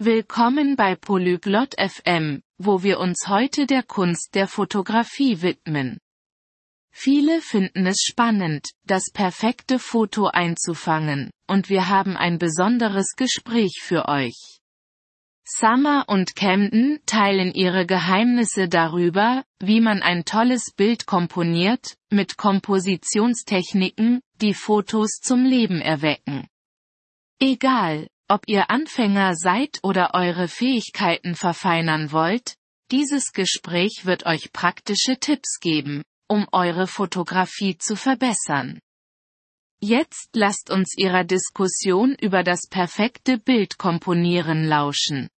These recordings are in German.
Willkommen bei Polyglot FM, wo wir uns heute der Kunst der Fotografie widmen. Viele finden es spannend, das perfekte Foto einzufangen, und wir haben ein besonderes Gespräch für euch. Summer und Camden teilen ihre Geheimnisse darüber, wie man ein tolles Bild komponiert, mit Kompositionstechniken, die Fotos zum Leben erwecken. Egal, ob ihr Anfänger seid oder eure Fähigkeiten verfeinern wollt, dieses Gespräch wird euch praktische Tipps geben, um eure Fotografie zu verbessern. Jetzt lasst uns ihrer Diskussion über das perfekte Bild komponieren lauschen.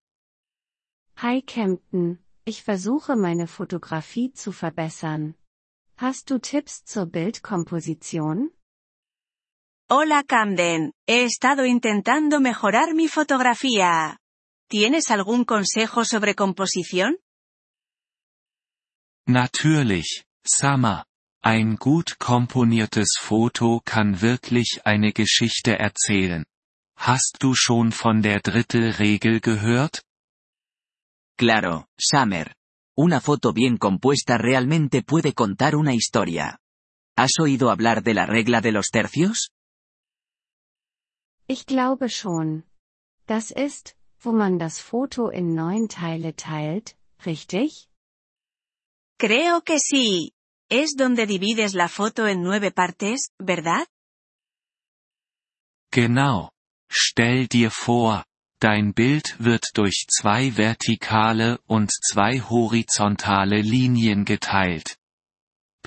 Hi Kempton, ich versuche meine Fotografie zu verbessern. Hast du Tipps zur Bildkomposition? Hola Camden, he estado intentando mejorar mi fotografía. ¿Tienes algún consejo sobre composición? Natürlich, Summer. Ein gut komponiertes Foto kann wirklich eine Geschichte erzählen. Hast du schon von der Drittelregel gehört? Claro, Summer. Una foto bien compuesta realmente puede contar una historia. ¿Has oído hablar de la regla de los tercios? Ich glaube schon. Das ist, wo man das Foto in neun Teile teilt, richtig? Creo que sí. Es donde divides la foto en nueve partes, ¿verdad? Genau. Stell dir vor, Dein Bild wird durch zwei vertikale und zwei horizontale Linien geteilt.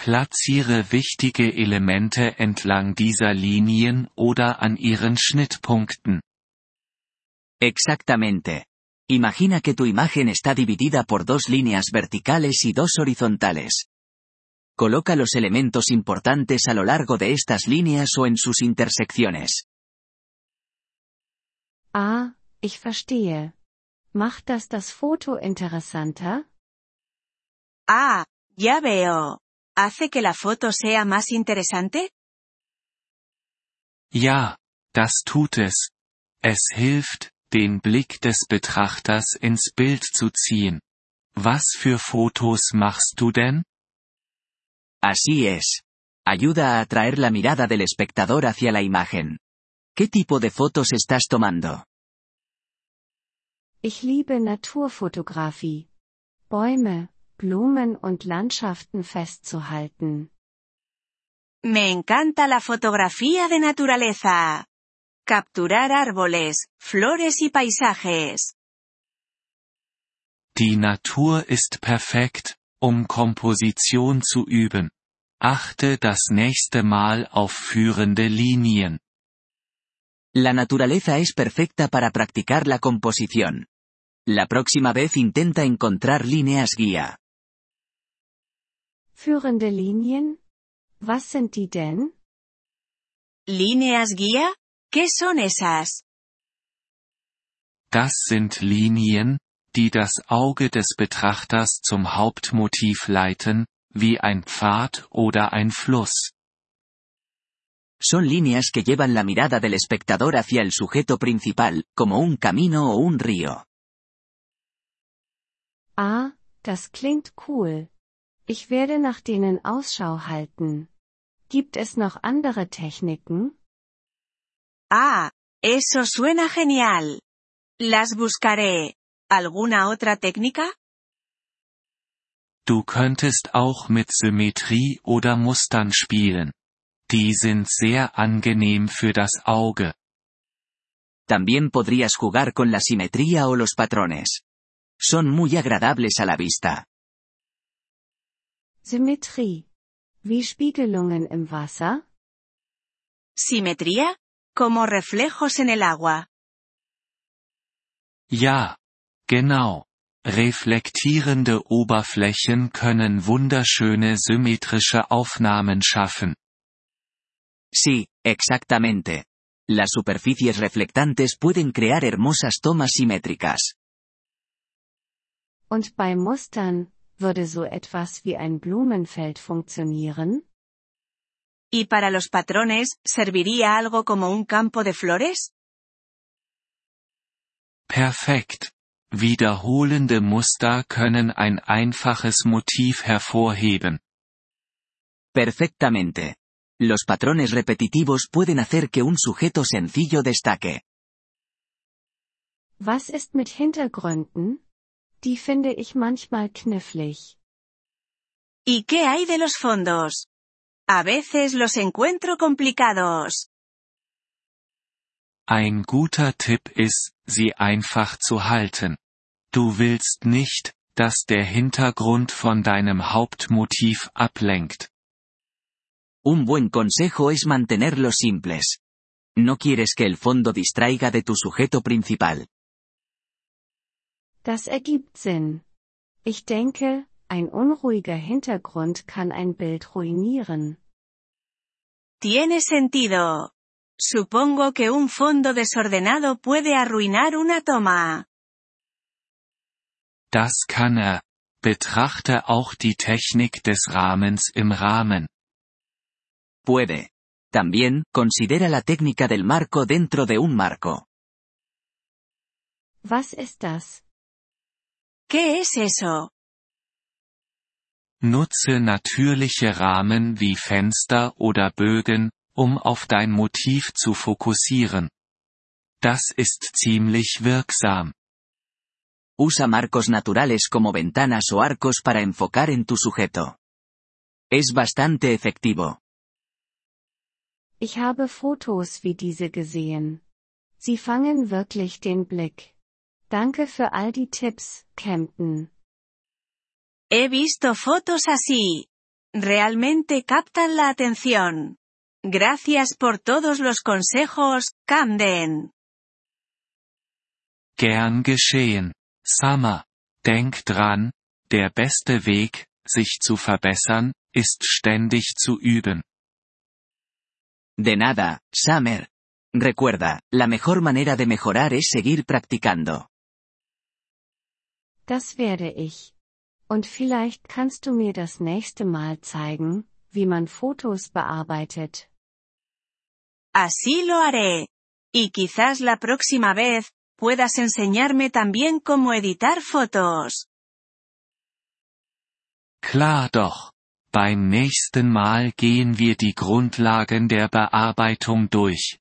Platziere wichtige Elemente entlang dieser Linien oder an ihren Schnittpunkten. Exactamente. Imagina que tu imagen está dividida por dos líneas verticales y dos horizontales. Coloca los elementos importantes a lo largo de estas líneas o en sus intersecciones. Ah, Ich verstehe. Macht das das Foto interessanter? Ah, ya veo. ¿Hace que la foto sea más interesante? Ja, das tut es. Es hilft, den Blick des Betrachters ins Bild zu ziehen. Was für Fotos machst du denn? Así es. Ayuda a atraer la mirada del espectador hacia la imagen. ¿Qué tipo de fotos estás tomando? Ich liebe Naturfotografie. Bäume, Blumen und Landschaften festzuhalten. Me encanta la fotografía de naturaleza. Capturar árboles, flores y paisajes. Die Natur ist perfekt, um Komposition zu üben. Achte das nächste Mal auf führende Linien. La naturaleza es perfecta para practicar la composición. La próxima vez intenta encontrar líneas guía. Führende Linien? Was sind die denn? ¿Líneas guía? ¿Qué son esas? Das sind Linien, die das Auge des Betrachters zum Hauptmotiv leiten, wie ein Pfad oder ein Fluss. Son líneas que llevan la mirada del espectador hacia el sujeto principal, como un camino o un río. Ah, das klingt cool. Ich werde nach denen Ausschau halten. Gibt es noch andere Techniken? Ah, eso suena genial. Las buscaré. ¿Alguna otra técnica? Du könntest auch mit Symmetrie oder Mustern spielen. Die sind sehr angenehm für das Auge. También podrías jugar con la simetría o los patrones. Son muy agradables a la vista. Symmetrie. Wie Spiegelungen im Wasser? ¿Simetría? Como reflejos en el agua. Ja. Genau. Reflektierende Oberflächen können wunderschöne symmetrische Aufnahmen schaffen. Sí, exactamente. Las superficies reflectantes pueden crear hermosas tomas simétricas. Und bei Mustern, würde so etwas wie ein Blumenfeld funktionieren? ¿Y para los patrones, serviría algo como un campo de flores? Perfekt. Wiederholende Muster können ein einfaches Motiv hervorheben. Perfectamente. Los patrones repetitivos pueden hacer que un sujeto sencillo destaque. Was ist mit Hintergründen? Die finde ich manchmal knifflig. ¿Y qué hay de los fondos? A veces los encuentro complicados. Ein guter Tipp ist, sie einfach zu halten. Du willst nicht, dass der Hintergrund von deinem Hauptmotiv ablenkt. Un buen consejo es mantenerlos simples. No quieres que el fondo distraiga de tu sujeto principal. Das ergibt Sinn. Ich denke, ein unruhiger Hintergrund kann ein Bild ruinieren. Tiene sentido. Supongo que un fondo desordenado puede arruinar una toma. Das kann er. Betrachte auch die Technik des Rahmens im Rahmen. Puede. También, considera la técnica del marco dentro de un marco. Was ist das? ¿Qué es eso? Nutze natürliche Rahmen wie Fenster oder Bögen, um auf dein Motiv zu fokussieren. Das ist ziemlich wirksam. Usa marcos naturales como ventanas o arcos para enfocar en tu sujeto. Es bastante efectivo. Ich habe Fotos wie diese gesehen. Sie fangen wirklich den Blick. Danke für all die Tipps, Campton. He visto fotos así. Realmente captan la atención. Gracias por todos los consejos, Camden. Gern geschehen. Summer. Denk dran, der beste Weg, sich zu verbessern, ist ständig zu üben. De nada, Summer. Recuerda, la mejor manera de mejorar es seguir practicando. Das werde ich. Und vielleicht kannst du mir das nächste Mal zeigen, wie man Fotos bearbeitet. Así lo haré. Y quizás la próxima vez, puedas enseñarme también cómo editar fotos. Klar doch. Beim nächsten Mal gehen wir die Grundlagen der Bearbeitung durch.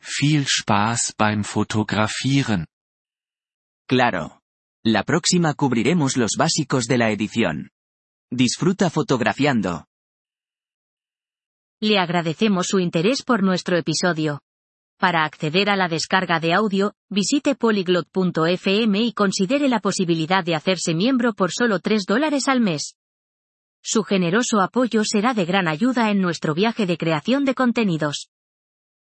Viel Spaß beim Fotografieren. Claro. La próxima cubriremos los básicos de la edición. Disfruta fotografiando. Le agradecemos su interés por nuestro episodio. Para acceder a la descarga de audio, visite polyglot.fm y considere la posibilidad de hacerse miembro por solo 3 dólares al mes. Su generoso apoyo será de gran ayuda en nuestro viaje de creación de contenidos.